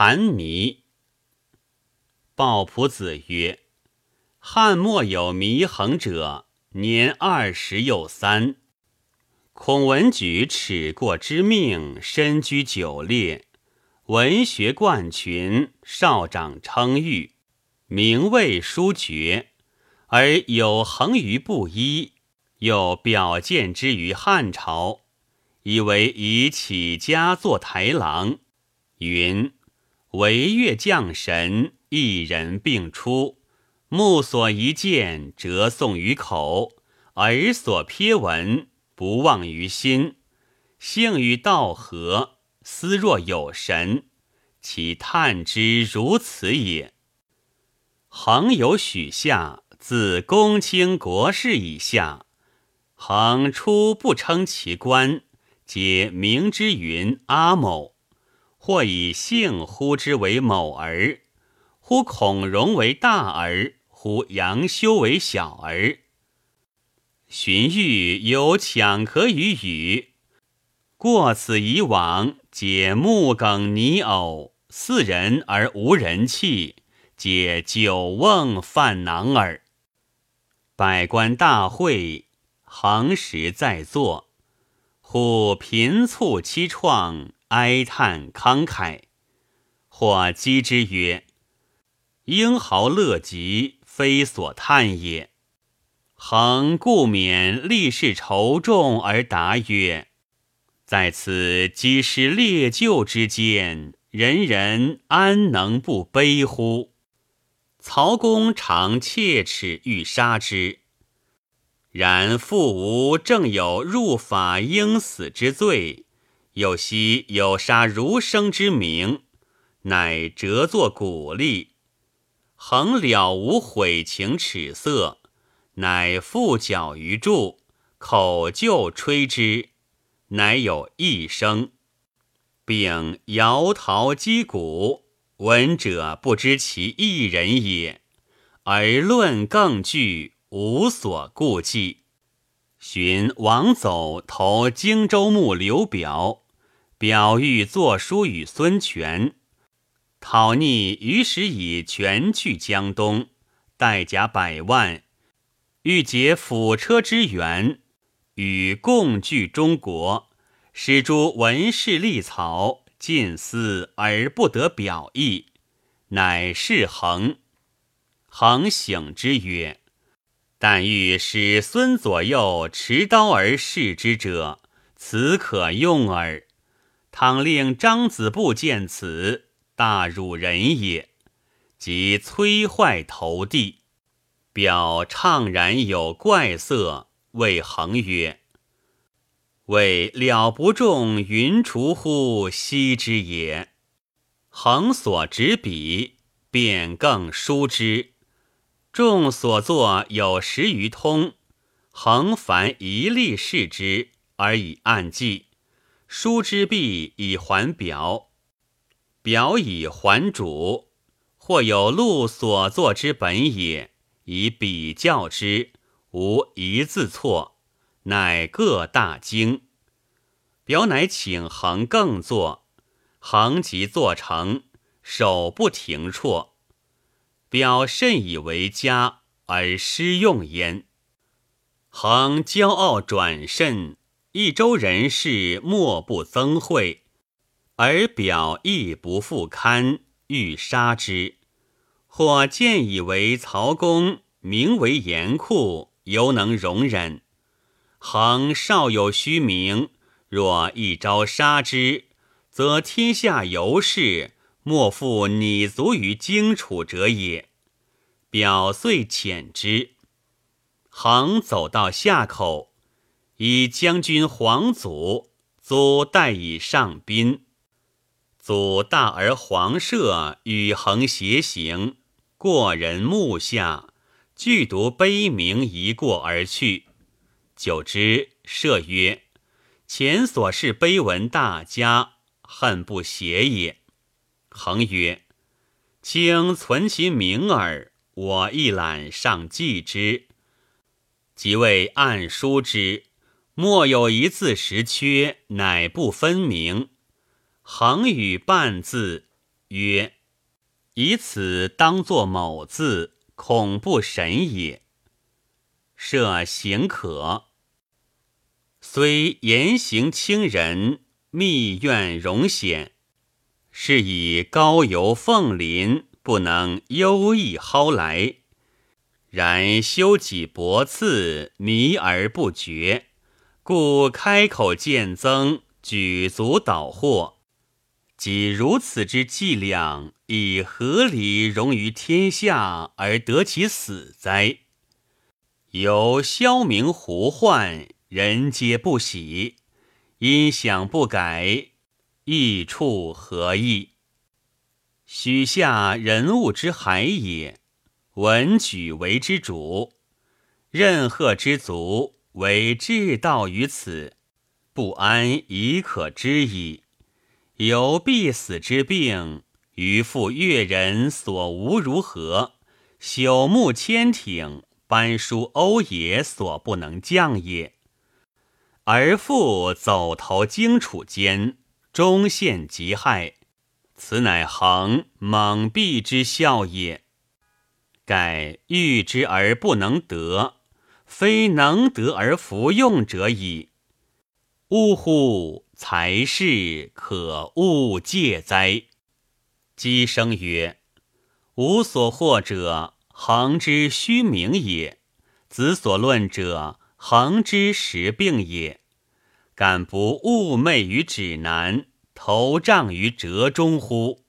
谭迷。鲍仆子曰：“汉末有祢衡者，年二十又三。孔文举耻过之命，身居九列，文学冠群，少长称誉，名位殊绝，而有衡于布衣，又表见之于汉朝，以为以起家作台郎。云惟越将神。”一人并出，目所一见，折诵于口；耳所瞥闻，不忘于心。性与道合，思若有神，其叹之如此也。恒有许下，自公卿国士以下，恒初不称其官，皆名之云阿某，或以姓呼之为某儿。呼孔融为大儿，呼杨修为小儿。荀彧有抢可与语，过此以往，解木梗泥偶，四人而无人气，解酒瓮饭囊耳。百官大会，恒时在座，忽频促凄怆，哀叹慷慨，或讥之曰。英豪乐极，非所叹也。恒故免历事愁重而答曰：“在此积失列旧之间，人人安能不悲乎？”曹公常切齿欲杀之，然复无正有入法应死之罪，有昔有杀儒生之名，乃折作鼓励。恒了无悔情耻色，乃复脚于柱，口就吹之，乃有一声，并摇陶击鼓，闻者不知其一人也，而论更具，无所顾忌。寻王走投荆州牧刘表，表欲作书与孙权。讨逆于是以权去江东，带甲百万，欲结辅车之援，与共据中国。使诸文士立曹，尽思而不得表意，乃是恒。恒醒之曰：“但欲使孙左右持刀而视之者，此可用耳。倘令张子布见此。”大辱人也，即摧坏投地。表怅然有怪色，谓恒曰：“为了不中云除乎惜之也。”恒所执笔，便更疏之。众所作有十余通，恒凡一例视之，而以暗记。书之毕，以还表。表以还主，或有录所作之本也，以比较之，无一字错，乃各大惊。表乃请恒更作，恒即作成，手不停辍。表甚以为佳，而失用焉。恒骄傲转甚，一州人士莫不憎讳。而表亦不复堪，欲杀之。或见以为曹公名为严酷，犹能容忍。恒少有虚名，若一朝杀之，则天下游士莫复拟足于荆楚者也。表遂遣之。恒走到夏口，以将军黄祖祖代以上宾。祖大而黄舍与恒偕行，过人目下，具读碑铭一过而去。久之，舍曰：“前所是碑文大家，恨不写也。”恒曰：“卿存其名耳，我一览上记之。即为暗书之，莫有一字实缺，乃不分明。”恒语半字，曰：“以此当作某字，恐不审也。”设行可，虽言行轻人，密怨容显，是以高游凤林，不能优异蒿来。然修己薄次，迷而不绝，故开口见增，举足导祸。即如此之伎俩，以何理容于天下而得其死哉？由消明胡患，人皆不喜。因想不改，益处何益？许下人物之海也，文举为之主，任贺之足为至道于此，不安已可知矣。有必死之病，于复越人所无如何？朽木千挺。班书欧也所不能降也，而复走投荆楚间，终陷极害，此乃恒猛必之效也。盖欲之而不能得，非能得而弗用者矣。呜呼！才是可勿戒哉？姬生曰：“吾所获者。”恒之虚名也，子所论者恒之实病也。敢不寤寐于指南，投杖于折中乎？